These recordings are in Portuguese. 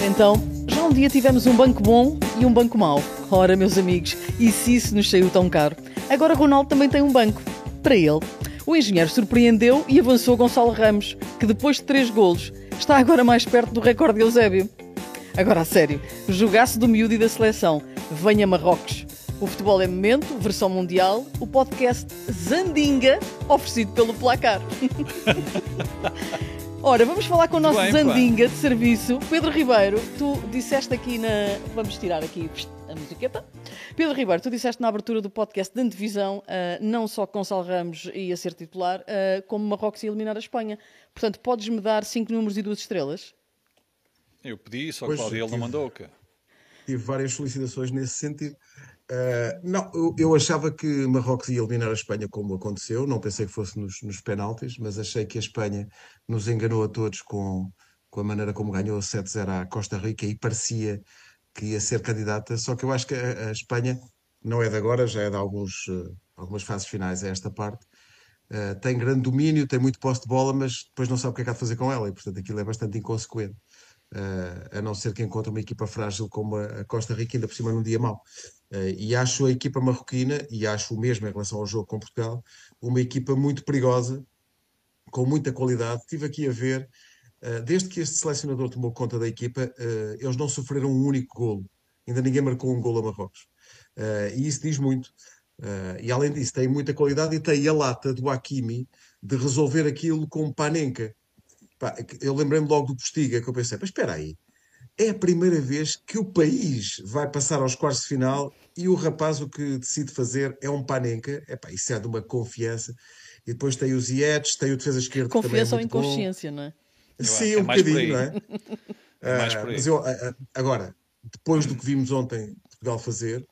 Então, já um dia tivemos um banco bom e um banco mau. Ora, meus amigos, e se isso nos saiu tão caro? Agora Ronaldo também tem um banco. Para ele. O engenheiro surpreendeu e avançou Gonçalo Ramos, que depois de três golos está agora mais perto do recorde de Eusébio. Agora a sério, jogasse do miúdo e da seleção. Venha Marrocos. O futebol é momento, versão mundial, o podcast Zandinga, oferecido pelo Placar. Ora, vamos falar com o nosso Bem, Zandinga de serviço, Pedro Ribeiro. Tu disseste aqui na. Vamos tirar aqui a musiqueta. Pedro Ribeiro, tu disseste na abertura do podcast de antevisão, ah, não só que Gonçalo Ramos ia ser titular, ah, como Marrocos ia eliminar a Espanha. Portanto, podes-me dar cinco números e duas estrelas? Eu pedi, só que Pois, Claudio ele não mandou. Cá. tive várias solicitações nesse sentido. Uh, não, eu, eu achava que Marrocos ia eliminar a Espanha como aconteceu, não pensei que fosse nos, nos penaltis, mas achei que a Espanha nos enganou a todos com, com a maneira como ganhou 7-0 à Costa Rica e parecia que ia ser candidata, só que eu acho que a, a Espanha não é de agora, já é de alguns, uh, algumas fases finais a esta parte. Uh, tem grande domínio, tem muito posse de bola, mas depois não sabe o que é que há de fazer com ela e, portanto, aquilo é bastante inconsequente. Uh, a não ser que encontre uma equipa frágil como a, Costa Rica, ainda por cima num dia mau. Uh, e acho a equipa marroquina, e acho o mesmo em relação ao jogo com Portugal, uma equipa muito perigosa, com muita qualidade. Estive aqui a ver, uh, desde que este selecionador tomou conta da equipa, eles não sofreram um único golo. Ainda ninguém marcou um golo a Marrocos. E isso diz muito. E além disso, tem muita qualidade e tem a lata do Hakimi de resolver aquilo com Panenka. Pá, eu lembrei-me logo do Postiga, que eu pensei, mas espera aí, é a primeira vez que o país vai passar aos quartos de final e o rapaz o que decide fazer é um Panenka. Epá, isso é de uma confiança. E depois tem os Ietes, tem o defesa esquerda que também é Confiança ou muito bom. inconsciência, não é? Eu acho Sim, que é um mais por bocadinho, não é? É mais por aí. mas eu, ah, ah, agora, depois do que vimos ontem Portugal fazer,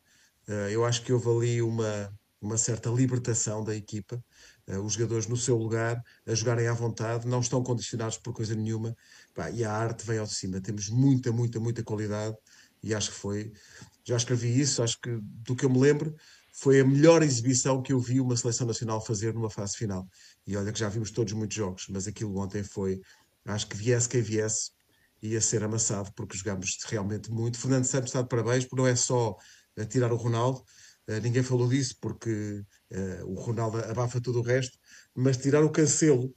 ah, eu acho que houve ali uma, uma certa libertação da equipa. Ah, os jogadores no seu lugar, a jogarem à vontade, não estão condicionados por coisa nenhuma. Pá, e a arte vem ao de cima. Temos muita, muita, muita qualidade. E acho que foi. Já escrevi isso, acho que do que eu me lembro, foi a melhor exibição que eu vi uma seleção nacional fazer numa fase final. E olha que já vimos todos muitos jogos, mas aquilo ontem foi. Acho que viesse quem viesse, ia ser amassado, porque jogámos realmente muito. Fernando Santos está de parabéns, porque não é só eh, tirar o Ronaldo, eh, ninguém falou disso, porque eh, o Ronaldo abafa tudo o resto, mas tirar o Cancelo,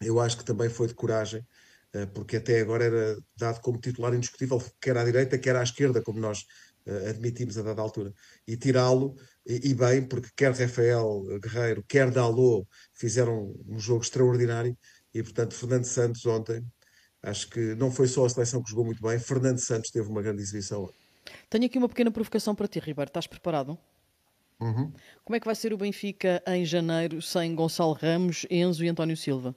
eu acho que também foi de coragem, eh, porque até agora era dado como titular indiscutível, quer à direita, quer à esquerda, como nós eh, admitimos a dada altura. E tirá-lo, e, e bem, porque quer Rafael Guerreiro, quer Dalot fizeram um jogo extraordinário, e portanto Fernando Santos ontem, acho que não foi só a seleção que jogou muito bem, Fernando Santos teve uma grande exibição. Tenho aqui uma pequena provocação para ti, Ribeiro. Estás preparado? Uhum. Como é que vai ser o Benfica em janeiro sem Gonçalo Ramos, Enzo e António Silva?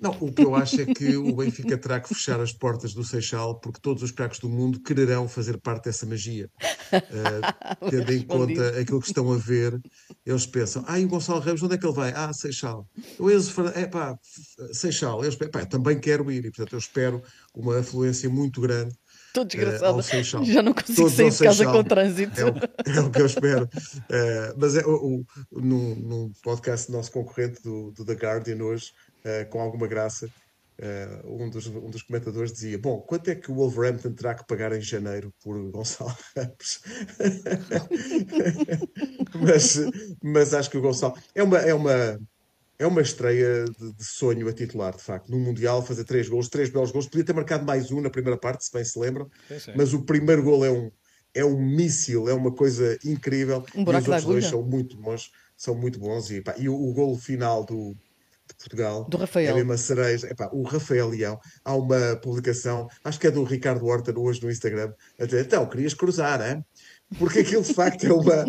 Não, o que eu acho é que o Benfica terá que fechar as portas do Seixal, porque todos os craques do mundo quererão fazer parte dessa magia. Uh, tendo em conta aquilo que estão a ver, eles pensam: ah, e o Gonçalo Ramos, onde é que ele vai? Ah, Seixal. O Enzo Fernandes, é pá, Seixal. Eles, pá, também quero ir, e portanto eu espero uma afluência muito grande. Estou desgraçada. ao Seixal. Já não consigo Todos sair de casa com trânsito. É o, é o que eu espero. Eh, mas é, o, o, num, num podcast do nosso concorrente do, do The Guardian hoje, eh, com alguma graça, um, dos, um dos comentadores dizia: Bom, quanto é que o Wolverhampton terá que pagar em janeiro por Gonçalo Ramos? mas, mas acho que o Gonçalo é uma. É uma é uma estreia de, de sonho a titular, de facto. No Mundial, fazer três gols, três belos gols. Podia ter marcado mais um na primeira parte, se bem se lembram. Sim, sim. Mas o primeiro gol é um, é um míssil, é uma coisa incrível. Um e os outros dois são muito bons, são muito bons. E, pá, e o, o gol final do, de Portugal Do Rafael. é mesmo a cereja. Epá, o Rafael Leão, há uma publicação, acho que é do Ricardo Horta hoje no Instagram, a dizer, então, querias cruzar, hein? Porque aquilo de facto é, uma,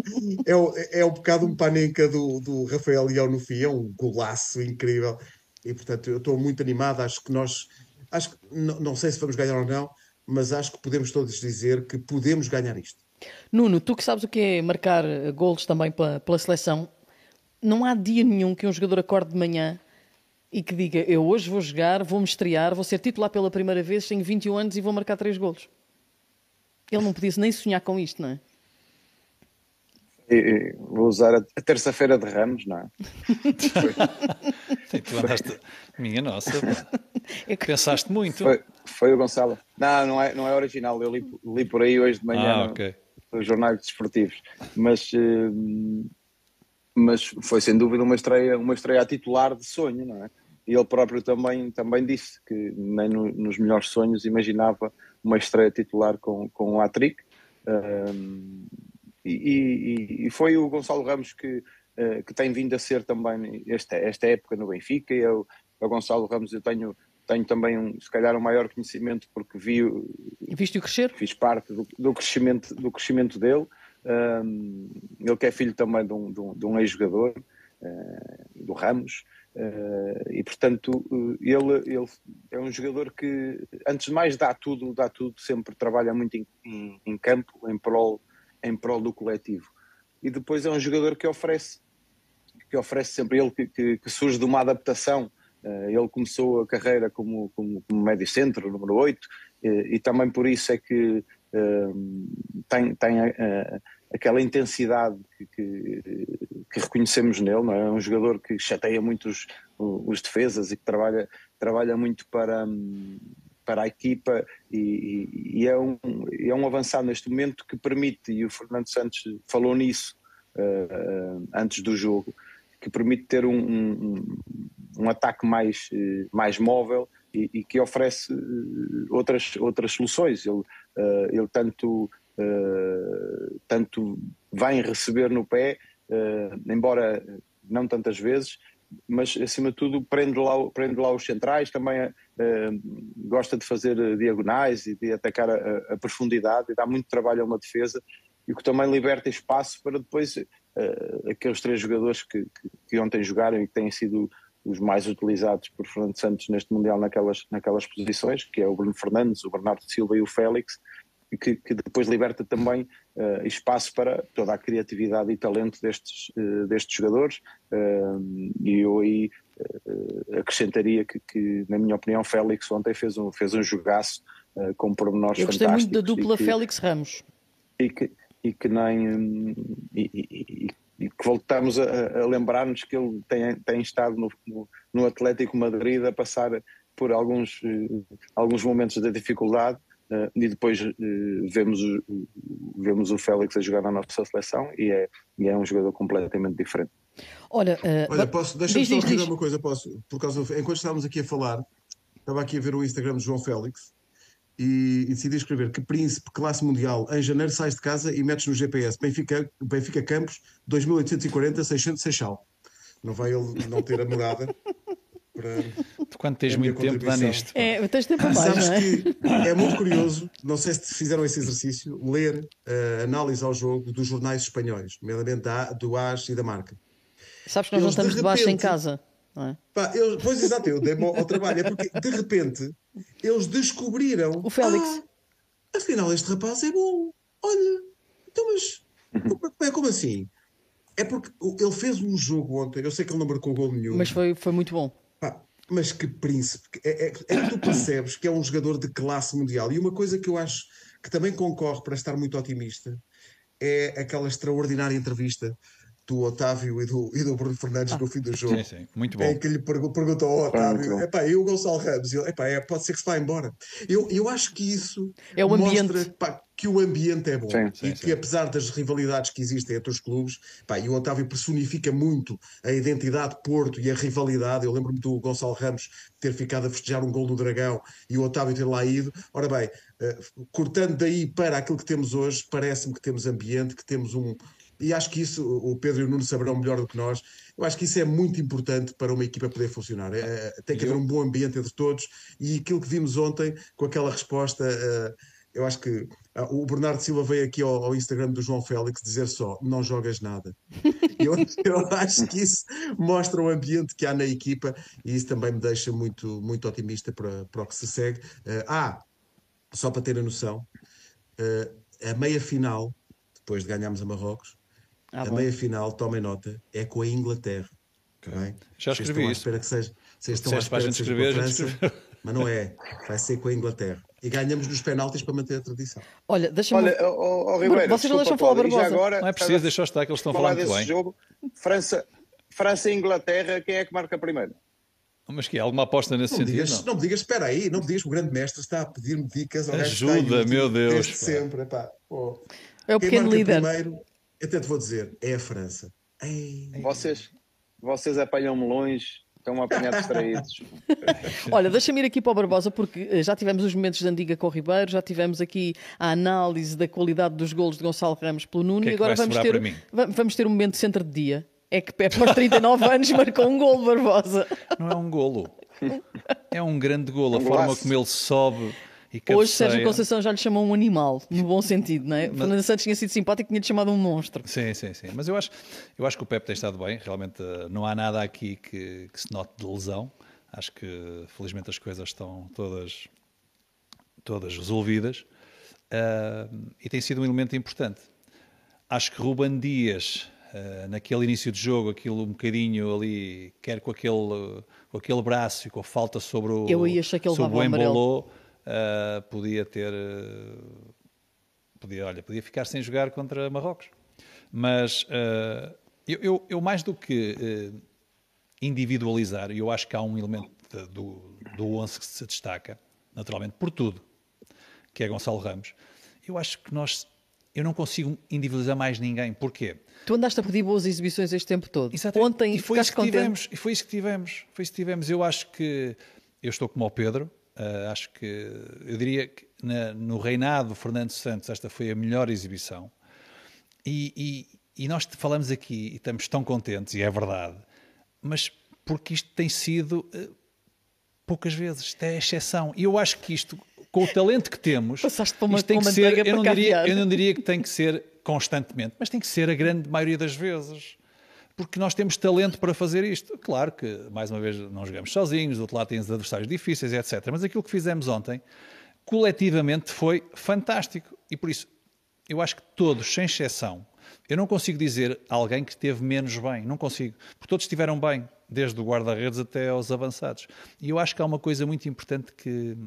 é, é um bocado um panenca do, do Rafael Leão no fim, é um golaço incrível. E portanto, eu estou muito animado. Acho que nós, acho que, não, não sei se vamos ganhar ou não, mas acho que podemos todos dizer que podemos ganhar isto. Nuno, tu que sabes o que é marcar eh, golos também pela, pela seleção, não há dia nenhum que um jogador acorde de manhã e que diga eu hoje vou jogar, vou-me estrear, vou ser titular pela primeira vez, tenho 21 anos e vou marcar três golos. Ele não podia nem sonhar com isto, não é? Vou usar a, terça-feira de Ramos, não é? Tu andaste. Minha nossa, é que... pensaste muito. Foi, foi, o Gonçalo. Não, não é, não é original. Eu li, li por aí hoje de manhã ah, okay. nos jornais desportivos. Mas, uh, mas foi sem dúvida uma estreia, uma estreia a titular de sonho, não é? E ele próprio também, também disse que nem no, nos melhores sonhos imaginava uma estreia titular com, com o Atric. Um, e, e, e, foi o Gonçalo Ramos que, uh, que tem vindo a ser também esta, esta época no Benfica. Eu, o Gonçalo Ramos eu tenho, tenho também, um, se calhar, um maior conhecimento porque vi. Viste-o crescer? Fiz parte do, do, crescimento, do crescimento dele. Um, ele que é filho também de um, de um, de um ex-jogador, uh, do Ramos. Uh, e portanto ele, ele é um jogador que antes de mais dá tudo, dá tudo, sempre trabalha muito em, em, em campo, em prol, em prol do coletivo. E depois é um jogador que oferece, que oferece sempre ele que, que, que surge de uma adaptação. Uh, ele começou a carreira como, como, como médio centro, número 8, uh, e também por isso é que uh, tem, tem aquela intensidade que, que, que, reconhecemos nele, não é? é um jogador que chateia muito os, os defesas e que trabalha, trabalha muito para, para a equipa e, e, é, um, é um avançado neste momento que permite, e o Fernando Santos falou nisso uh, antes do jogo, que permite ter um, um, um ataque mais, uh, mais móvel e, e, que oferece uh, outras, outras soluções. Ele, ele tanto uh, tanto vai receber no pé, uh, embora não tantas vezes, mas acima de tudo prende lá, prende lá os centrais, também uh, gosta de fazer diagonais e de atacar a, a, profundidade e dá muito trabalho a uma defesa e o que também liberta espaço para depois uh, aqueles três jogadores que, que, que, ontem jogaram e que têm sido os mais utilizados por Fernando Santos neste Mundial naquelas, naquelas posições, que é o Bruno Fernandes, o Bernardo Silva e o Félix, que, que depois liberta também uh, espaço para toda a criatividade e talento destes, uh, destes jogadores. Uh, e eu aí acrescentaria que, que, na minha opinião, Félix ontem fez um, fez um jogaço com pormenores Eu gostei muito da dupla Félix Ramos. E que, e que nem. E, e, e que voltamos a, a lembrar-nos que ele tem, tem estado no, no, no Atlético Madrid a passar por alguns, alguns momentos de dificuldade Uh, e depois uh, vemos, o, vemos o Félix a jogar na nossa seleção e é, e é um jogador completamente diferente. Olha, uh, Olha posso, deixa-me só dizer uma coisa, posso, por causa do, enquanto estávamos aqui a falar, estava aqui a ver o Instagram de João Félix e, e, decidi escrever que príncipe classe mundial em janeiro sais de casa e metes no GPS Benfica, Benfica Campos 2840 600 Seixal. Não vai ele não ter a morada para. Quando tens muito tempo, dá nisto. É, tens tempo a mais, Sabes não é? que é muito curioso, não sei se fizeram esse exercício, ler uh, análise ao jogo dos jornais espanhóis, nomeadamente da, do AS e da Marca. Sabes que nós eles, não estamos de debaixo em casa. Não é? Pá, eles, pois exato, eu dei ao trabalho. É porque de repente eles descobriram. O Félix. Ah, afinal, este rapaz é bom. Olha, então, mas é como assim? É porque ele fez um jogo ontem. Eu sei que ele não marcou gol nenhum. Mas foi, foi muito bom. Mas que príncipe! É, é, é, que tu percebes que é um jogador de classe mundial. E uma coisa que eu acho que também concorre para estar muito otimista é aquela extraordinária entrevista do Otávio e do, e do Bruno Fernandes ah, no fim do jogo. Sim, sim, muito bom. Em que lhe perguntou ao Otávio: é epá, e o Gonçalo Ramos? E ele, epá, é, pode ser que se vá embora. Eu, eu acho que isso é ambiente. mostra pá, que o ambiente é bom sim, sim, e que, apesar das rivalidades que existem entre os clubes, pá, e o Otávio personifica muito a identidade Porto e a rivalidade. Eu lembro-me do Gonçalo Ramos ter ficado a festejar um gol do Dragão e o Otávio ter lá ido. Ora bem, uh, cortando daí para aquilo que temos hoje, parece-me que temos ambiente, que temos um e acho que isso o Pedro e o Nuno saberão melhor do que nós. Eu acho que isso é muito importante para uma equipa poder funcionar. É, é tem que haver um bom ambiente entre todos e aquilo que vimos ontem com aquela resposta. Uh, eu acho que uh, o Bernardo Silva veio aqui ao, ao, Instagram do João Félix dizer só: não jogas nada. eu, eu, acho que isso mostra o ambiente que há na equipa e isso também me deixa muito, muito otimista para, para o que se segue. Uh, ah, só para ter a noção, a meia final, depois de ganharmos a Marrocos, ah, a meia final, tomem nota, é com a Inglaterra. Okay. É? Já escrevi vocês isso. Espera que seja, vocês estão à espera que seja com a França, mas não é. Vai ser com a Inglaterra. e ganhamos nos penaltis para manter a tradição. Olha, deixa-me. Olha, oh, oh, Ribeiro, Vocês não deixam falar Barbosa. Agora, não é preciso, deixar estar, que eles estão a falar muito bem. Jogo, França, França e Inglaterra, quem é que marca primeiro? Mas que há alguma aposta nesse não sentido? Digas, não? não me digas, espera aí, não me digas que o grande mestre está a pedir-me dicas ao Ajuda, meu Deus. Desde sempre, epá, oh. É o Quem pequeno líder. Primeiro, até te vou dizer, é a França. Ei. Vocês, vocês apanham melões, estão a apanhar distraídos. Olha, deixa-me ir aqui para o Barbosa, porque eh, já tivemos os momentos de Andiga com o Ribeiro, já tivemos aqui a análise da qualidade dos golos de Gonçalo Ramos pelo Nuno que é e agora vamos ter, vamos ter um momento de centro de dia. É que Pepe, aos 39 anos, marcou um golo, Barbosa. Não é um golo. É um grande golo. A um forma como ele sobe. Hoje Sérgio Conceição já lhe chamou um animal, no bom sentido, não é? Mas... Fernando Santos tinha sido simpático e tinha-lhe chamado um monstro. Sim, sim, sim. Mas eu acho, eu acho que o Pepe tem estado bem. Realmente eh, não há nada aqui que, que se note de lesão. Acho que felizmente as coisas estão todas, todas resolvidas. Uh, e tem sido um elemento importante. Acho que Ruban Dias, uh, naquele início de jogo, aquilo um bocadinho ali, quer com aquele, com aquele braço e com a falta sobre o, eu achei que ele sobre o embolou, uh, podia ter. podia, olha, podia ficar sem jogar contra Marrocos. Mas eu, eu, eu, mais do que individualizar, eu acho que há um elemento do, do 11 que se destaca, naturalmente, por tudo, que é Gonçalo Ramos. Eu acho que nós. Eu não consigo individualizar mais ninguém. Porquê? Tu andaste a pedir boas exibições este tempo todo. Exatamente. Ontem e foi isso que contente. tivemos. E foi isso que tivemos. Foi isso que tivemos. Eu acho que. Eu estou como o Pedro. Uh, acho que. Eu diria que na, no reinado do Fernando Santos, esta foi a melhor exibição. E, e, e nós falamos aqui e estamos tão contentes, e é verdade, mas porque isto tem sido uh, poucas vezes, isto é exceção. E eu acho que isto, com o talento que temos, Passaste para uma, isto tem que ser, eu não, diria, eu não diria que tem que ser constantemente, mas tem que ser a grande maioria das vezes. Porque nós temos talento para fazer isto. Claro que, mais uma vez, não jogamos sozinhos, do outro lado temos adversários difíceis, etc. Mas aquilo que fizemos ontem, coletivamente, foi fantástico. E por isso, eu acho que todos, sem exceção, eu não consigo dizer alguém que esteve menos bem. Não consigo. Porque todos estiveram bem desde o guarda-redes até aos avançados. E eu acho que há uma coisa muito importante que,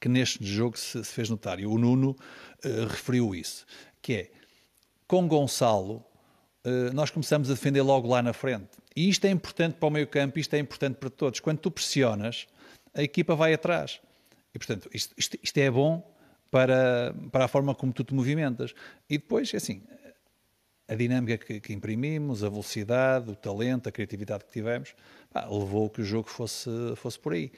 que neste jogo se, se fez notar, e o Nuno uh, referiu isso, que é, com Gonçalo, nós começamos a defender logo lá na frente. E isto é importante para o meio campo, isto é importante para todos. Quando tu pressionas, a equipa vai atrás. E, portanto, isto, isto, isto é bom para, para a forma como tu te movimentas. E depois, assim, a dinâmica que, que, imprimimos, a velocidade, o talento, a criatividade que tivemos, pá, levou que o jogo fosse, fosse por aí.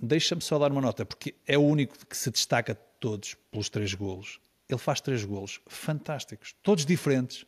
Deixa-me só dar uma nota, porque é o único que se destaca de todos pelos três golos. Ele faz três golos fantásticos, todos diferentes,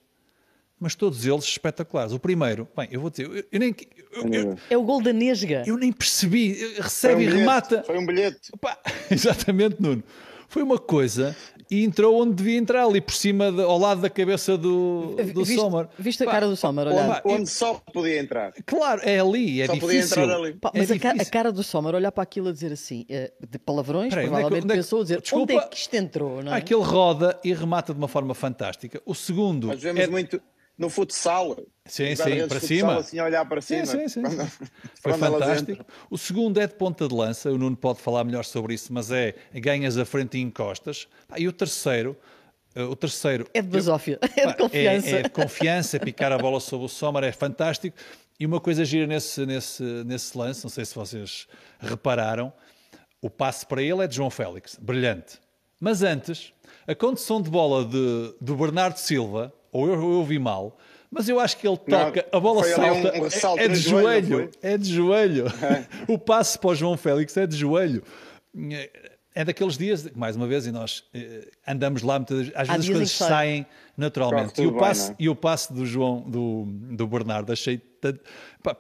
mas todos eles espetaculares. O primeiro, bem, eu vou dizer, eu, eu nem. Eu, eu, é o gol da Nesga. Eu nem percebi, recebe um e remata. Foi um bilhete. Opa, exatamente, Nuno. Foi uma coisa e entrou onde devia entrar, ali por cima, de, ao lado da cabeça do, do viste, Sommer. Viste a cara do Sommer, olhar? Onde, onde só podia entrar. Claro, é ali, é só difícil. podia entrar ali. Pá, mas é a, a, cara do Sommer, olhar para aquilo a dizer assim, eh, de palavrões, Peraí, provavelmente onde é que, pensou a dizer, desculpa, onde é que isto entrou, não é? Aquele roda e remata de uma forma fantástica. O segundo... Nós vemos é... muito no futsal. Sim, sim, para cima. Assim, a olhar para cima. Sim, sim, sim. Foi fantástico. O segundo é de ponta de lança, o Nuno pode falar melhor sobre isso, mas é ganhas a frente e encostas. E o terceiro, eh, o terceiro é de basófia, é de confiança. É, é de confiança, picar a bola sobre o Sommer é fantástico. E uma coisa gira nesse, nesse, nesse lance, não sei se vocês repararam, o passe para ele é de João Félix, brilhante. Mas antes, a condução de bola de, do Bernardo Silva, ou eu, eu vi mal, mas eu acho que ele toca, não, a bola salta, um, um é, é, de joelho, joelho é de joelho. É. o passe para o João Félix é de joelho. É daqueles dias, mais uma vez, e nós eh, andamos lá, muitas, às vezes as coisas saem naturalmente. E o, passe, bem, é? e o passe do João, do, do Bernardo, achei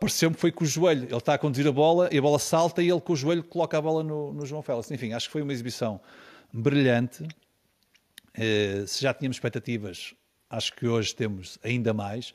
pareceu-me que foi com o joelho. Ele está a conduzir a bola e a bola salta e ele com o joelho coloca a bola no, no João Félix. Enfim, acho que foi uma exibição brilhante. Eh, se já tínhamos expectativas acho que hoje temos ainda mais.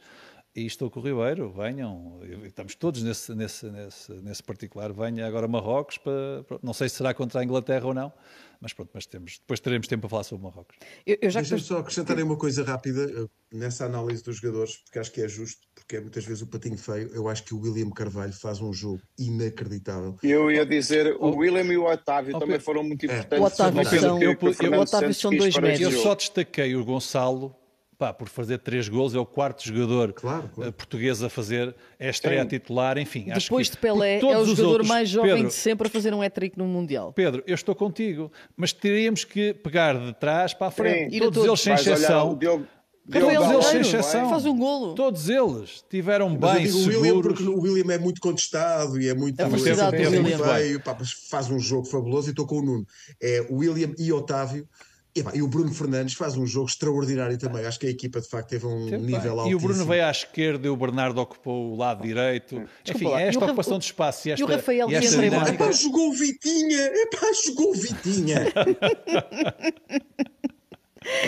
e estou com o Ribeiro, venham, estamos todos nesse, nesse, nesse, nesse particular, venha agora Marrocos, para, não sei se será contra a Inglaterra ou não, mas pronto, mas temos, depois teremos tempo para falar sobre Marrocos. Eu, eu Deixa-me só acrescentar uma coisa rápida eh, nessa análise dos jogadores, porque acho que é justo, porque é muitas vezes o patinho feio. Eu acho que o William Carvalho faz um jogo inacreditável. Eu ia dizer, o William e o Otávio também foram muito é. importantes. O Otávio, são, eu, eu, o Otávio são dois médios. Eu só destaquei o Gonçalo pá, por fazer três gols, é o quarto jogador claro, claro. Eh, português a fazer, é estreia titular, enfim. Depois de Pelé, é o jogador outros, mais jovem Pedro, de sempre a fazer um hat-trick no Mundial. Pedro, eu estou contigo, mas teríamos que pegar de trás para a frente. Sim. Todos, todos eles sem exceção. Todos eles sem exceção. Faz um golo. Todos eles tiveram bem seguros. O William, porque o William é muito contestado e é muito... A velocidade do William. Veio, pá, faz um jogo fabuloso e estou com o Nuno. É William e Otávio e, e, o Bruno Fernandes faz um jogo extraordinário também. Acho que a equipa de facto teve um Sim, nível alto. E o Bruno veio à esquerda e o Bernardo ocupou o lado direito. Desculpa Enfim, lá, esta ocupação de espaço e esta. E o Rafael e esta é pá, jogou o Vitinha! É pá, jogou o Vitinha!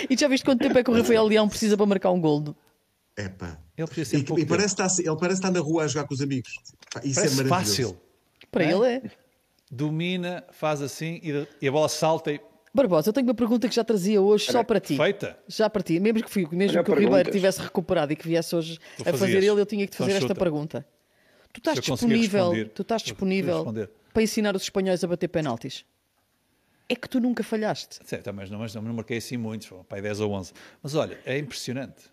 e já viste quanto tempo é que o Rafael Leão precisa para marcar um gol? É pá. Ele precisa ser e, e parece estar, ele parece estar na rua a jogar com os amigos. Isso é parece é maravilhoso. fácil. Para é? ele é. Domina, faz assim e, e a bola salta e Barbosa, eu tenho uma pergunta que já trazia hoje Era só para ti. Feita? Já para ti. Mesmo que, fui, mesmo que o Ribeiro tivesse recuperado e que viesse hoje a fazer ele, eu tinha que te fazer então, esta pergunta. Tu estás disponível, tu estás disponível para ensinar os espanhóis a bater penaltis? É que tu nunca falhaste. Certo, mas não, mas não, não marquei assim muitos, pai 10 ou 11. Mas olha, é impressionante.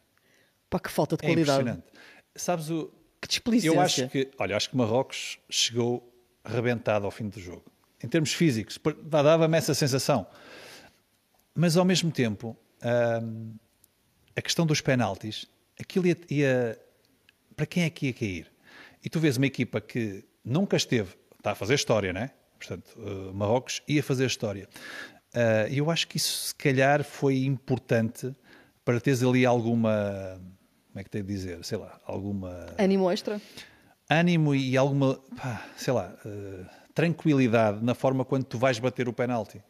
Pá, que falta de qualidade. É impressionante. Sabes o... Que desplicência. Eu acho que, olha, acho que Marrocos chegou rebentado ao fim do jogo. Em termos físicos, dava-me essa sensação. Mas ao mesmo tempo, hum, a questão dos penaltis, aquilo ia, ia, Para quem é que ia cair? E tu vês uma equipa que nunca esteve. Está a fazer história, não é? Portanto, uh, Marrocos ia fazer história. E uh, eu acho que isso, se calhar, foi importante para teres ali alguma. Como é que tenho de dizer? Sei lá, alguma. Ânimo extra? Ânimo e alguma. Pá, sei lá. Uh, tranquilidade na forma quando tu vais bater o penalti.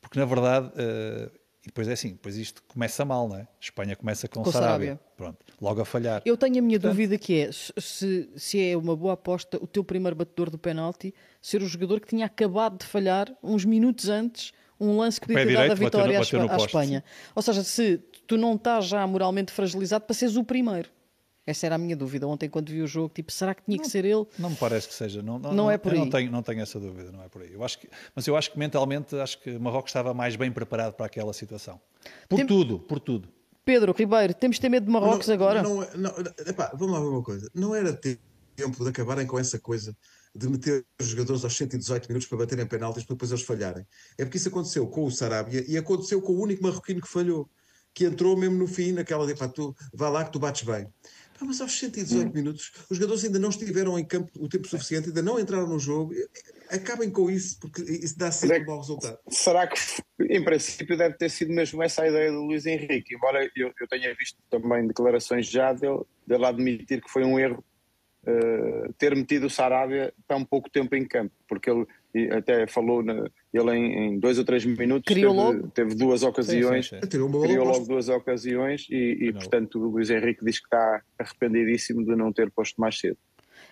Porque, na verdade, uh, e depois é assim, depois isto começa mal, não é? Espanha começa com, com Sarabia. Sarabia. Pronto, logo a falhar. Eu tenho a minha Portanto, dúvida que é se, se é uma boa aposta o teu primeiro batedor do penalti ser o jogador que tinha acabado de falhar uns minutos antes um lance que podia ter dado a vitória bateu bateu à, à Espanha. Ou seja, se tu não estás já moralmente fragilizado para seres o primeiro. Essa era a minha dúvida. Ontem, quando vi o jogo, tipo, será que tinha não, que ser ele? Não me parece que seja. Não, não, não é por aí. Não tenho, não tenho essa dúvida, não é por aí. Eu acho que, mas eu acho que mentalmente, acho que Marrocos estava mais bem preparado para aquela situação. Por Tem... tudo, por tudo. Pedro Ribeiro, temos de ter medo de Marrocos não, agora? Não, não, epá, vamos lá ver uma coisa. Não era tempo de acabarem com essa coisa de meter os jogadores aos 118 minutos para baterem penaltis para depois eles falharem. É porque isso aconteceu com o Sarabia e aconteceu com o único marroquino que falhou, que entrou mesmo no fim, naquela de, pá, tu, vá lá que tu bates bem. Ah, mas aos 118 hum. minutos, os jogadores ainda não estiveram em campo o tempo suficiente, ainda não entraram no jogo. Acabem com isso, porque isso dá sempre um mau resultado. Será que, em princípio, deve ter sido mesmo essa a ideia do Luís Henrique? Embora eu, eu tenha visto também declarações já dele, dele admitir que foi um erro uh, ter metido o Sarabia tão pouco tempo em campo, porque ele até falou, na, ele em, em, dois ou três minutos teve, teve, duas ocasiões, sim, sim, sim. criou logo duas ocasiões e, e portanto o Luís Henrique diz que está arrependidíssimo de não ter posto mais cedo.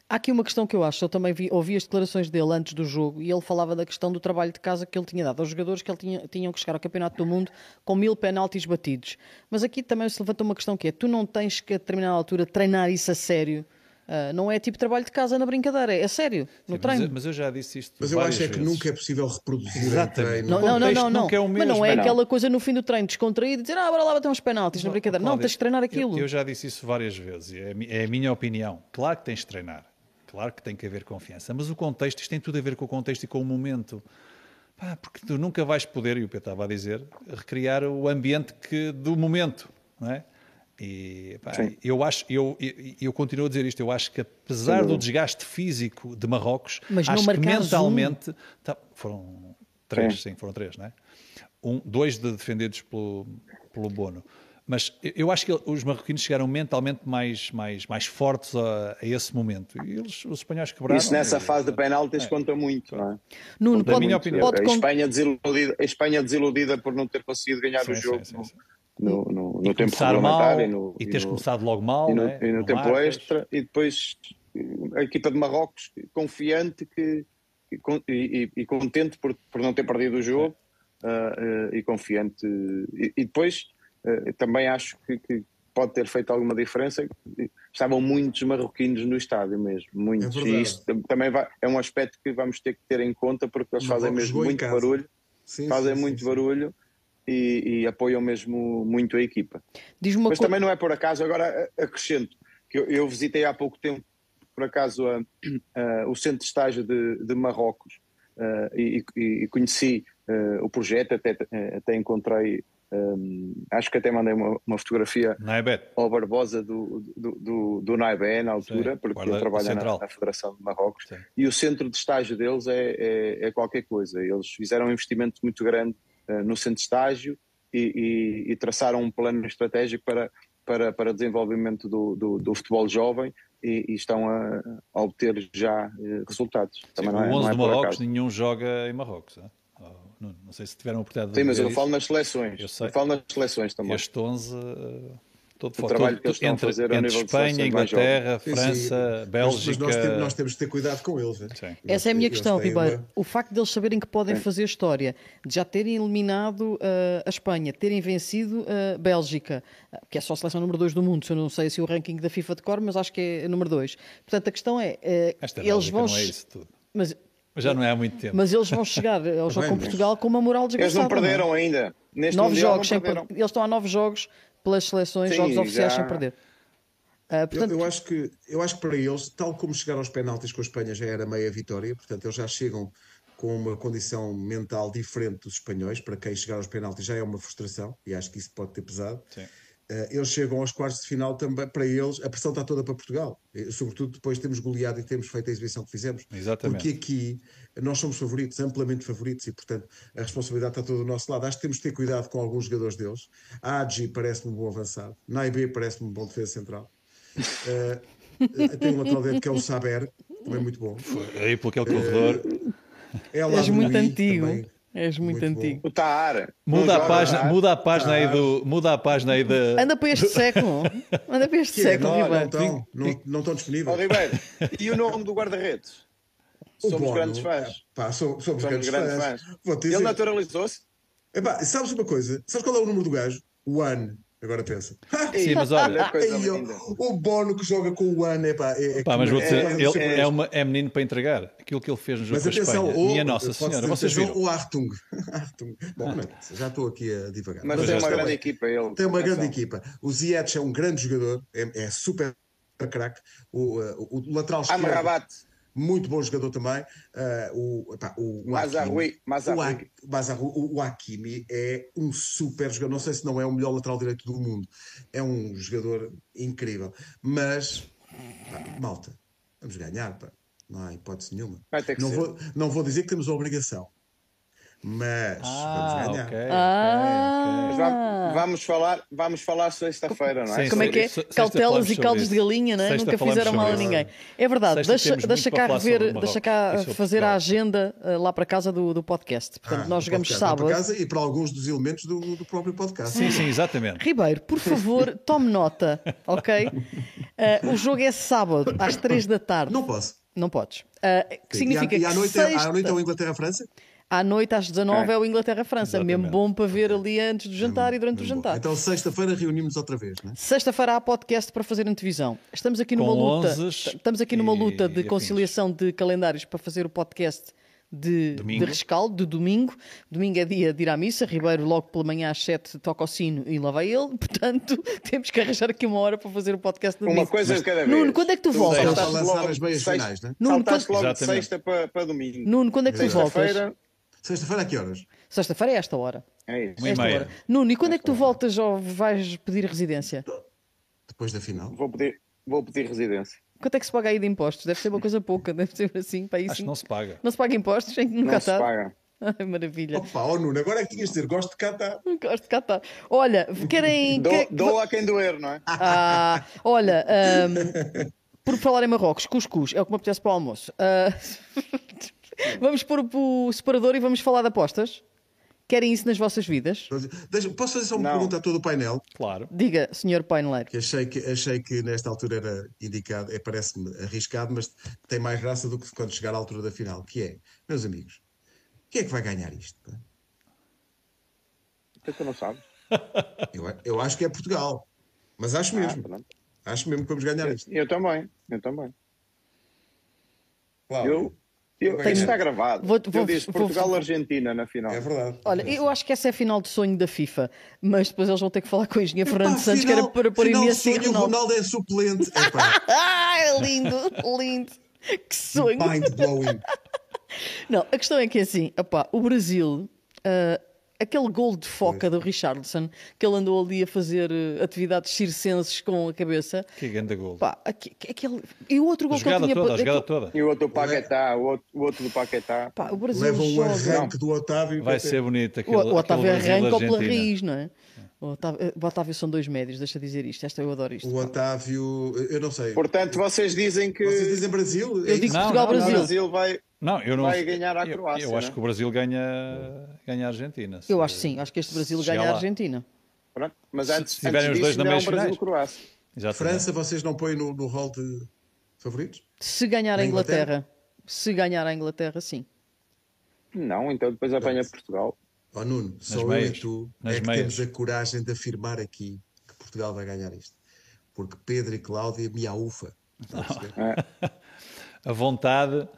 Há aqui uma questão que eu acho, eu também vi, ouvi as declarações dele antes do jogo e ele falava da questão do trabalho de casa que ele tinha dado aos jogadores que ele tinha, tinham que chegar ao Campeonato do Mundo com mil penaltis batidos. Mas aqui também se levanta uma questão que é, tu não tens que a determinada altura treinar isso a sério Uh, não é tipo trabalho de casa na brincadeira, é sério, no Sim, treino. Mas eu, mas eu, já disse isto. Mas eu acho é que nunca é possível reproduzir Exatamente. Não, não, não, não, não. É mas não é aquela coisa no fim do treino descontraído dizer, ah, bora lá bater uns penaltis não, na brincadeira. Não, tens de treinar aquilo. Eu, eu, já disse isso várias vezes, é, é a minha opinião. Claro que tens de treinar, claro que tem que haver confiança, mas o contexto, isto tem tudo a ver com o contexto e com o momento. Pá, porque tu nunca vais poder, e o Pedro estava a dizer, recriar o ambiente que, do momento, não é? E pá, eu acho, eu, eu, eu, continuo a dizer isto, eu acho que apesar Sim. do desgaste físico de Marrocos, Mas acho que mentalmente um... tá, foram três, sim. sim. foram três, não é? Um, dois de defendidos pelo, pelo Bono. Mas eu acho que os marroquinos chegaram mentalmente mais, mais, mais fortes a, a esse momento. E eles, os espanhóis quebraram. Isso nessa e, fase de penaltis é. conta muito, não é? Nuno, pode, minha opinião. Pode... A, Espanha desiludida, a Espanha desiludida por não ter conseguido ganhar sim, o jogo. Sim, sim, no, no, no tempo regulamentar e, no, e teres começado logo mal e no, né? e no tempo marcas. extra e depois a equipa de Marrocos confiante que, e, e, contente por, por não ter perdido o jogo uh, uh, e confiante e, e depois uh, também acho que, que, pode ter feito alguma diferença. Estavam muitos marroquinos no estádio mesmo muitos. É e isto também vai, é um aspecto que vamos ter que ter em conta porque eles fazem mesmo muito barulho sim, fazem sim, muito sim, barulho e, e, apoiam mesmo muito a equipa. Mas co... também não é por acaso, agora acrescento, que eu, eu visitei há pouco tempo, por acaso, a, a, o centro de estágio de, de Marrocos uh, e, e, conheci uh, o projeto, até, até encontrei, um, acho que até mandei uma, uma fotografia ao Barbosa do, do, do, do Naibé na altura, Sim, porque ele trabalha na, na, Federação de Marrocos, Sim. e o centro de estágio deles é, é, é qualquer coisa. Eles fizeram um investimento muito grande eh, no centro de estágio e, e, e, traçaram um plano estratégico para, para, para desenvolvimento do, do, do futebol jovem e, e estão a, a, obter já eh, resultados. Sim, não é, o 11 é Marrocos, nenhum joga em Marrocos. Não, não, não sei se tiveram a oportunidade Sim, mas eu falo nas seleções. Eu, eu, falo nas seleções também. Este 11 todo o trabalho que eles estão entre, a fazer entre Espanha, Inglaterra, França, sim, Bélgica. Mas, mas nós, nós, temos que ter cuidado com eles. Essa é a minha questão, Ribeiro. Uma... O facto de eles saberem que podem sim. fazer história, de já terem eliminado uh, a Espanha, terem vencido a uh, Bélgica, que é só a seleção número 2 do mundo, se eu não sei se o ranking da FIFA de cor, mas acho que é número 2. Portanto, a questão é, uh, Esta eles vão. Não é isso tudo. Mas, mas já não é há muito tempo. Mas eles vão chegar ao jogo com Portugal com uma moral desgraçada. Eles não perderam não é? ainda. Neste nove jogos, eles estão a nove jogos pelas seleções, Sim, jogos oficiais já... sem perder. Uh, portanto... eu, eu, acho que, eu acho que para eles, tal como chegar aos penaltis com a Espanha já era meia vitória, portanto eles já chegam com uma condição mental diferente dos espanhóis, para quem chegar aos penaltis já é uma frustração, e acho que isso pode ter pesado. Sim. Uh, eles chegam aos quartos de final também, para eles, a pressão está toda para Portugal. E, sobretudo depois temos goleado e temos feito a exibição que fizemos. Exatamente. Porque aqui nós somos favoritos, amplamente favoritos, e portanto a responsabilidade está toda do nosso lado. Acho que temos de ter cuidado com alguns jogadores deles. A parece-me um bom avançado, Naibé parece-me um bom defesa central. Uh, tem um lateral direito que é o Saber, também muito bom. Aí por aquele corredor. Uh, é És muito antigo. Também, És muito, muito antigo. Bom. O Taar. Muda a página, muda a página aí do. Muda a página aí da. Anda para este século. Anda para este que século, é? não, Ribeiro. Não, não, não estão disponíveis. Oh, Ribeiro, e o nome do guarda-redes? Somos Bono, grandes fãs. É, pá, somos, somos, grandes, grandes fãs. fãs. Ele naturalizou-se? Sabes uma coisa? Sabes qual é o número do gajo? One. Agora pensa. Sim, mas olha, o Bono que joga com o One é pá. É, é pá, mas vou dizer, é, ele é, é, uma, é menino para entregar. Aquilo que ele fez no jogo mas atenção, a Espanha. Minha Nossa Senhora, vocês viram? O Artung. Artung. Bom, ah. já estou aqui a divagar. Mas, mas tem uma grande bem. equipa ele. Tem uma grande equipa. O Ziyech é um grande jogador, é, é super craque. O, o, o lateral esquerdo. Amrabat muito bom jogador também. Uh, o, pá, o, Mazarui. O, o Hakimi é um super jogador. Não sei se não é o melhor lateral direito do mundo. É um jogador incrível. Mas, pá, malta, vamos ganhar, pá. não há hipótese nenhuma. não, vou, não vou dizer que temos a obrigação. Mas ah, vamos ganhar. Okay, ah. Okay, okay. Vamos falar, vamos falar sexta-feira, não é? Sim, Como é que é? Cautelas e caldos de galinha, não é? Nunca fizeram mal a ninguém. É verdade, deixa, deixa cá, rever, deixa cá fazer a agenda uh, lá para casa do, do podcast. Portanto, ah, nós jogamos podcast, sábado. Para casa e para alguns dos elementos do, do próprio podcast. Sim, sim, exatamente. Ribeiro, por favor, tome nota, ok? Uh, o jogo é sábado, às 3 da tarde. Não posso. Não podes. Uh, que significa e à, e à noite, que sexta... à noite é o Inglaterra-França? À noite, às 19 é, é o Inglaterra-França. Mesmo bom para ver ali antes do jantar é, e durante o jantar. Então, sexta-feira reunimos outra vez, não é? Sexta-feira há podcast para fazer antevisão. Estamos aqui numa Com luta. Estamos aqui numa luta de conciliação de calendários para fazer o podcast de, de rescaldo, de domingo. Domingo é dia de ir à missa. Ribeiro, logo pela manhã às 7, toca o sino e lá vai ele. Portanto, temos que arranjar aqui uma hora para fazer o podcast de domingo. Uma coisa de cada vez. Nuno, quando é que tu, tu voltas? Saltaste logo, as meias finais, né? Nuno, quando... logo de sexta para, para domingo. Nuno, quando é que tu voltas? Sexta-feira a que horas? Sexta-feira é esta hora. É isso. Uma e meia. Nuno, e quando é que tu voltas ou vais pedir residência? Depois da final. Vou pedir, vou pedir residência. Quanto é que se paga aí de impostos? Deve ser uma coisa pouca, deve ser assim. Para isso. Acho que não se paga. Não se paga impostos em no Não se paga. Ai, maravilha. Opa, oh Nuno, agora é que tinhas de dizer, gosto de Qatar. Gosto de Qatar. Olha, querem. Dou, que... dou a quem doer, não é? Ah, olha, um, por falar em Marrocos, cuscuz é o que me apetece para o almoço. Uh, vamos pôr o separador e vamos falar de apostas? Querem isso nas vossas vidas? Deixa, posso fazer só uma não. pergunta a todo o painel? Claro. Diga, senhor paineleiro. Que achei, que, achei que nesta altura era indicado, é, parece-me arriscado, mas tem mais graça do que quando chegar à altura da final, que é, meus amigos, quem é que vai ganhar isto? que tu não sabes? Eu, eu acho que é Portugal. Mas acho ah, mesmo. acho mesmo que vamos ganhar isto. Eu também, eu também. Claro. Eu, eu, Tenho... está gravado. Vou, vou, eu disse Portugal-Argentina na final. É verdade. Olha, eu acho que essa é a final de sonho da FIFA, mas depois eles vão ter que falar com o engenheiro Fernando Santos, final, que era para pôr em assim Ronaldo. O Ronaldo é suplente. é lindo, lindo. Que sonho. Mind blowing. Não, a questão é que é assim, opá, o Brasil. Uh, aquele gol de foca do Richardson, que ele andou ali a fazer uh, atividades circenses com a cabeça. Que grande gol. Pá, aquele... E o outro gol que ele tinha... Toda, a jogada toda. E o outro do Paquetá, o outro, o outro do Paquetá. Pá, o Brasil Leva um arranque do Otávio. Vai ser bonito aquele O, o Otávio arranca pela raiz, não é? O Otávio, eh, o Otávio, são dois médios, deixa dizer isto. Esta eu adoro isto. O Otávio, eu não sei. Portanto, vocês dizem que. Vocês dizem Brasil? Eu digo Portugal-Brasil. O Brasil vai. Não, eu não, vai ganhar a Croácia. Eu, eu acho que o Brasil ganha, ganha a Argentina. Eu acho sim, acho que este Brasil ganha a Argentina. Pronto, mas antes, se tiverem os dois na meias Brasil-Croácia. França, vocês não põem no, no hall de favoritos? Se ganhar a Inglaterra. Inglaterra. Se ganhar a Inglaterra, sim. Não, então depois apanha Portugal. Oh Nuno, só eu e tu é que meias. temos a coragem de afirmar aqui que Portugal vai ganhar isto. Porque Pedro e Cláudia me ufa. É. a vontade.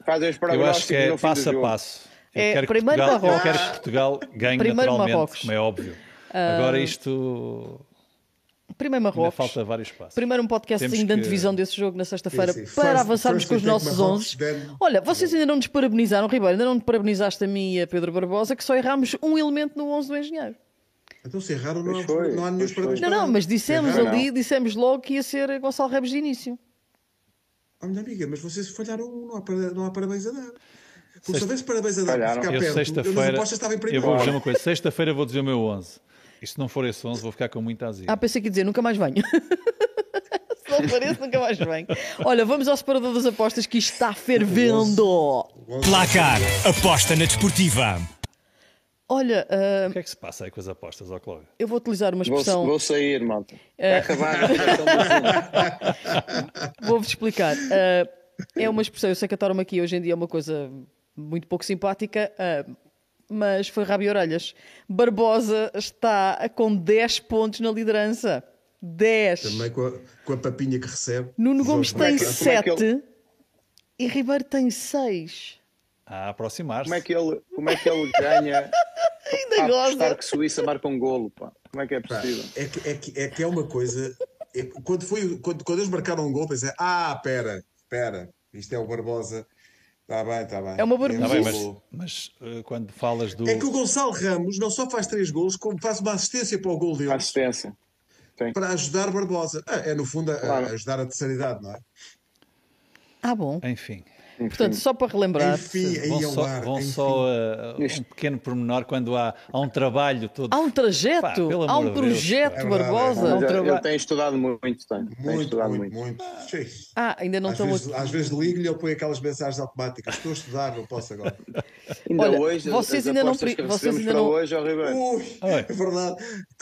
eu acho que é passo a passo. Eu é, quero primeiro Portugal, Marrocos. Eu quero que Portugal ganhe primeiro naturalmente, Marrocos. como é óbvio. Uh... Agora isto... Primeiro Marrocos. Ainda falta vários passos. Primeiro um podcastzinho que... de antevisão desse jogo na sexta-feira para first, avançarmos first com os nossos 11. Olha, vocês ainda não nos parabenizaram, Ribeiro, ainda não nos parabenizaste a mim e a Pedro Barbosa, que só erramos um elemento no 11 do engenheiro. Então se erraram, não, não há nenhum parabéns. Não, não, mas dissemos ali, dissemos logo que ia ser Gonçalo Rebes de início. Oh, minha amiga, mas vocês falharam, não há, não há parabéns a dar. Por Sexta... se houvesse parabéns a dar, para ficar eu perto, sexta-feira, eu vou dizer uma coisa, sexta-feira vou dizer o meu 11. E se não for esse 11, vou ficar com muita azia. Ah, pensei que ia dizer, nunca mais venho. se não for esse, nunca mais venho. Olha, vamos ao separador das apostas que isto está fervendo. Placar, aposta na desportiva. Olha, uh... o que é que se passa aí com as apostas, ó Cláudio? Eu vou utilizar uma expressão. Vou, vou sair, malta. Uh... acabar. Vou-vos explicar. Uh, é uma expressão, eu sei que a Torma aqui hoje em dia é uma coisa muito pouco simpática, uh, mas foi rabo e orelhas. Barbosa está com 10 pontos na liderança. 10. Também com a, com a papinha que recebe. Nuno Gomes tem 7 é ele... e Ribeiro tem 6 a aproximar-se. Como é que ele, como é que ele ganha Ainda gosta. que Suíça marca um golo, pá. Como é que é possível? Pá, é, que, é, que, é que é uma coisa. É, quando, foi, quando, quando eles marcaram um gol, pensei, ah, pera, pera, isto é o Barbosa. Está bem, está bem. É uma barbosa. Tá mas, mas uh, quando falas do. É que o Gonçalo Ramos não só faz três golos, como faz uma assistência para o gol dele. Assistência. Sim. Para ajudar Barbosa. Ah, é, no fundo, a, claro. a ajudar a terceira idade, não é? Ah, bom. Enfim. Enfim. Portanto, só para relembrar, enfim, vão só, vão só uh, um pequeno pormenor quando há, há um trabalho todo. Há um trajeto, Pá, há um projeto, Deus, é Barbosa. É um traba... Ele tem estudado muito, tem. Muito, tem estudado muito. muito. muito. Ah, ainda não às estão vezes, Às vezes ligo-lhe, ele põe aquelas mensagens automáticas. Estou a estudar, não posso agora. ainda Olha, hoje, vocês ainda não. Vocês ainda não. Hoje, Ui, é verdade.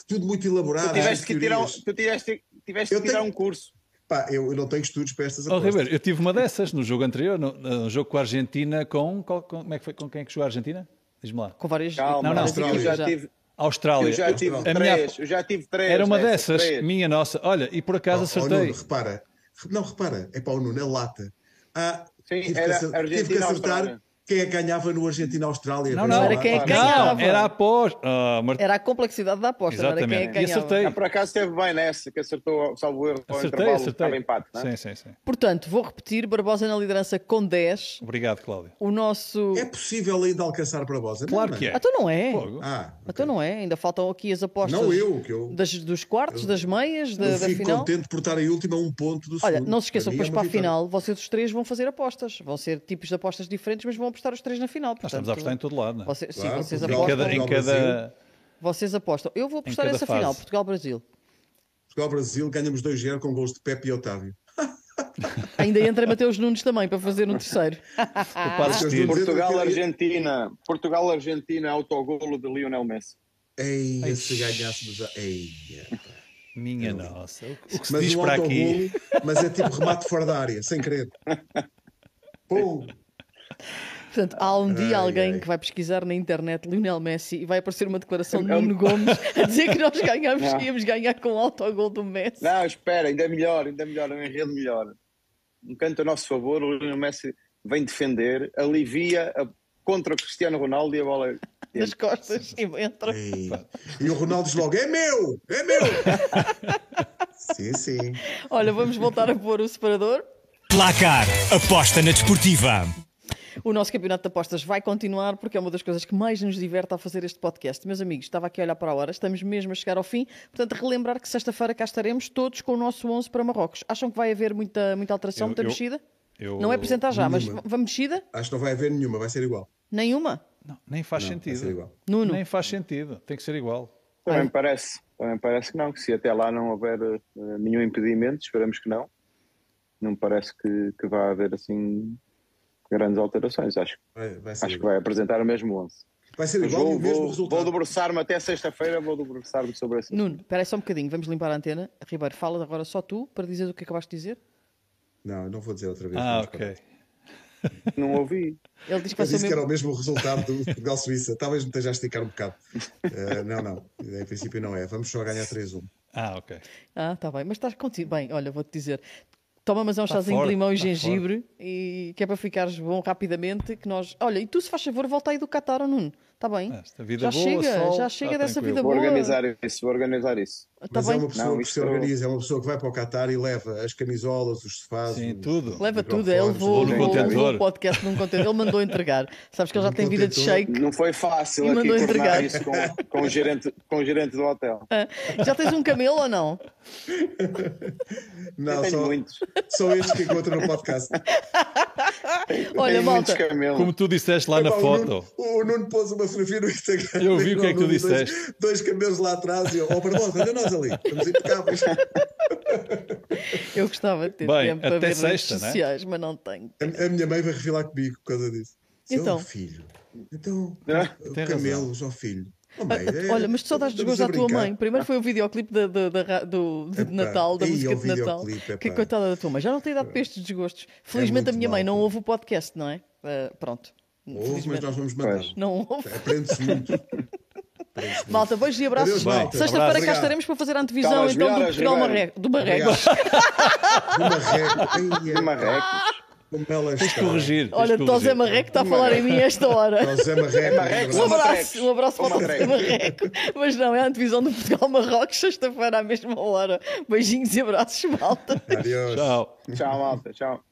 Tudo muito elaborado. Tu tiveste que tirar, tu tiveste, tiveste que tirar um curso. Pá, eu, eu, não tenho estudos para estas apostas. Oh, Ribeiro, eu tive uma dessas no jogo anterior, no, no jogo com a Argentina, com, com, como é que foi, com quem é que jogou a Argentina? Diz-me lá. Com várias... Calma, não, não, Austrália. Já tive... Austrália. Eu já tive três, minha... eu já tive três. Era uma dessas, três. minha nossa. Olha, e por acaso oh, acertei. Oh, Nuno, repara, não, repara, é para o Nuno, é lata. Ah, Sim, tive era que, Argentina, tive que acertar quem é que ganhava no Argentina-Austrália? Não, não, era quem é que ganhava. Não, era a aposta. Uh, Mart... Era a complexidade da aposta, Exatamente. não era quem é que ganhava. E acertei. Ah, por acaso esteve bem nessa, que acertou, salvo erro, acertei, intervalo, acertei. estava empate, não é? Sim, sim, sim. Portanto, vou repetir, Barbosa na liderança com 10. Obrigado, Cláudio. O nosso... É possível ainda alcançar Barbosa? Claro não, que é. Então não é. Ah, okay. Então não é. Ainda faltam aqui as apostas. Não eu, que eu... Das, dos quartos, eu, das meias, da, eu da final. contente por estar em última um ponto do Olha, não se esqueçam, depois para, é para a final, vocês os três vão fazer apostas. Vão ser tipos de apostas diferentes, mas vão apostar os três na final. Portanto, Nós estamos a apostar em todo lado, não é? Você, claro, sim, vocês apostam. Em cada, em cada... Vocês apostam. Eu vou apostar essa fase. final, Portugal-Brasil. Portugal-Brasil, ganhamos 2-0 com gols de Pepe e Otávio. Ainda entra Mateus Nunes também para fazer um terceiro. Portugal-Argentina. Portugal-Argentina, autogolo de Lionel Messi. Ei, se ganhássemos. Ei, minha eu... nossa. O que se mas diz um para aqui. Mas é tipo remate fora da área, sem querer. Pum! Portanto, há um dia ai, alguém ai. que vai pesquisar na internet Lionel Messi e vai aparecer uma declaração de Nuno Gomes a dizer que nós ganhamos, que íamos ganhar com o autogol do Messi. Não, espera, ainda é melhor, ainda é melhor, é um enredo melhor. Um canto a nosso favor, o Lionel Messi vem defender, alivia a, contra o Cristiano Ronaldo e a bola nas costas e entra. E, e o Ronaldo diz logo: é meu! É meu! sim, sim. Olha, vamos voltar a pôr o separador. Placar, aposta na desportiva. O nosso campeonato de apostas vai continuar porque é uma das coisas que mais nos diverte ao fazer este podcast. Meus amigos, estava aqui a olhar para a hora, estamos mesmo a chegar ao fim. Portanto, relembrar que sexta-feira cá estaremos todos com o nosso 11 para Marrocos. Acham que vai haver muita, muita alteração, eu, muita eu, mexida? Eu... Não é apresentar já, nenhuma. mas vamos mexida? Acho que não vai haver nenhuma, vai ser igual. Nenhuma? Não, nem faz não, sentido. Nuno. Nem faz sentido, tem que ser igual. Também parece, também parece que não, que se até lá não houver uh, nenhum impedimento, esperamos que não, não parece que, que vá haver assim grandes alterações. Acho, vai, vai acho que vai apresentar o mesmo 11. Vai ser igual vou, o mesmo vou, resultado. Vou debruçar-me até sexta-feira, vou debruçar-me sobre isso. Nuno, espera só um bocadinho, vamos limpar a antena. Ribeiro, fala agora só tu para dizer o que acabaste de dizer. Não, não vou dizer outra vez. Ah, ok. Não ouvi. Ele disse que, disse mesmo... que era o mesmo resultado do Portugal-Suíça. Talvez me esteja a esticar um bocado. Uh, não, não. Em princípio não é. Vamos só ganhar 3-1. Ah, ok. Ah, está bem. Mas estás contigo. Bem, olha, vou-te dizer. Toma mas é um tá chazinho de limão e gengibre e que é para ficares bom rapidamente que nós... Olha, e tu se faz favor volta aí do Qatar, Nuno. Está bem? já boa, chega, sol, já chega tá dessa vida vou boa. Organizar isso, vou organizar isso. Tá Mas bem? é uma pessoa não, que se organiza, é uma pessoa que vai para o Qatar e leva as camisolas, os sofás, Sim, os, tudo. Leva tudo, ele levou, o podcast num contentor, ele mandou entregar. Sabes que ele já tem vida de shake. Não foi fácil e aqui mandou entregar isso com, com, o gerente, com o gerente do hotel. Ah, já tens um camelo ou não? Não, só, muitos. só estes que encontro no podcast. Olha, malta. Como tu disseste lá na foto. O Nuno pôs uma fotografia no Instagram. Eu vi o que é que tu disseste. Dois, dois camelos lá atrás e eu, oh, Barbosa, olha nós ali, estamos impecáveis. Eu gostava de ter Bem, tempo para ver sexta, redes né? sociais, mas não tenho. A, a, minha mãe vai revelar comigo por causa disso. Então. Seu filho. Então, é? camelos ao filho. Oh, mãe, é, Olha, mas tu só dás desgosto à tua mãe. Primeiro foi o videoclipe de, de, de, do, de Natal, da música de Natal. Que coitada da tua mãe. Já não tem dado para estes desgostos. Felizmente é a minha mãe não ouve o podcast, não é? Uh, pronto. Ouve, mas nós vamos mandar. Não ouve. Aprende-se muito. Malta, beijos e abraços. Sexta-feira cá estaremos para fazer a antevisão então do Portugal Marreco. Do Marrecos. do Marrecos. Como ela Tens de corrigir. Olha, o Zé Marreco está a falar em mim esta hora. Zé Marreco. Um abraço, um abraço para o Zé Marreco. Mas não, é a antevisão do Portugal Marrocos, sexta-feira à mesma hora. Beijinhos e abraços, malta. Adeus. Tchau. Tchau, malta. Tchau.